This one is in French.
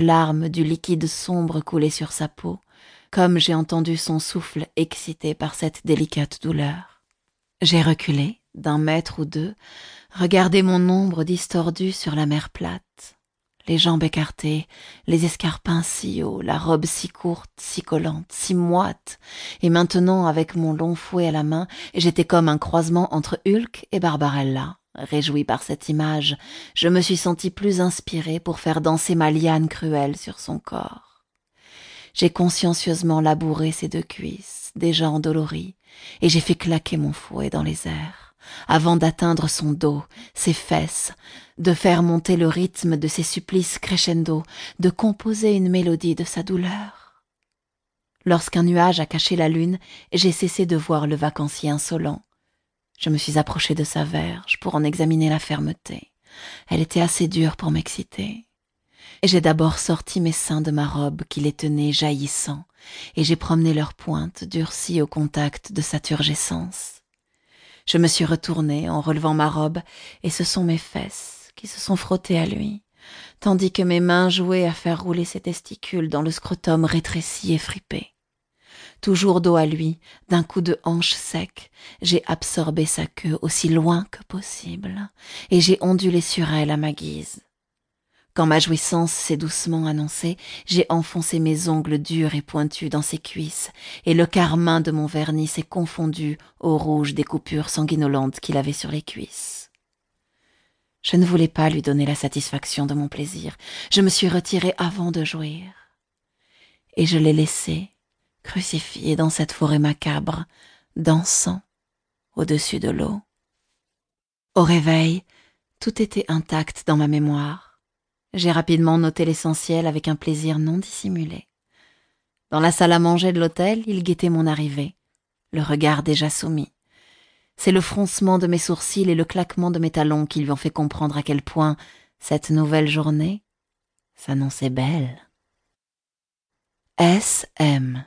larmes du liquide sombre couler sur sa peau, comme j'ai entendu son souffle excité par cette délicate douleur. J'ai reculé, d'un mètre ou deux, regardé mon ombre distordue sur la mer plate, les jambes écartées, les escarpins si hauts, la robe si courte, si collante, si moite, et maintenant, avec mon long fouet à la main, j'étais comme un croisement entre Hulk et Barbarella. Réjoui par cette image, je me suis senti plus inspiré pour faire danser ma liane cruelle sur son corps. J'ai consciencieusement labouré ses deux cuisses, déjà endolories, et j'ai fait claquer mon fouet dans les airs, avant d'atteindre son dos, ses fesses, de faire monter le rythme de ses supplices crescendo, de composer une mélodie de sa douleur. Lorsqu'un nuage a caché la lune, j'ai cessé de voir le vacancier insolent. Je me suis approché de sa verge pour en examiner la fermeté. Elle était assez dure pour m'exciter. Et j'ai d'abord sorti mes seins de ma robe qui les tenait jaillissants, et j'ai promené leurs pointes durcies au contact de sa turgescence. Je me suis retournée en relevant ma robe, et ce sont mes fesses qui se sont frottées à lui, tandis que mes mains jouaient à faire rouler ses testicules dans le scrotum rétréci et fripé. Toujours dos à lui, d'un coup de hanche sec, j'ai absorbé sa queue aussi loin que possible, et j'ai ondulé sur elle à ma guise. Quand ma jouissance s'est doucement annoncée, j'ai enfoncé mes ongles durs et pointus dans ses cuisses, et le carmin de mon vernis s'est confondu au rouge des coupures sanguinolentes qu'il avait sur les cuisses. Je ne voulais pas lui donner la satisfaction de mon plaisir. Je me suis retirée avant de jouir. Et je l'ai laissé, crucifié dans cette forêt macabre, dansant au-dessus de l'eau. Au réveil, tout était intact dans ma mémoire. J'ai rapidement noté l'essentiel avec un plaisir non dissimulé. Dans la salle à manger de l'hôtel, il guettait mon arrivée, le regard déjà soumis. C'est le froncement de mes sourcils et le claquement de mes talons qui lui ont fait comprendre à quel point cette nouvelle journée s'annonçait belle. S.M.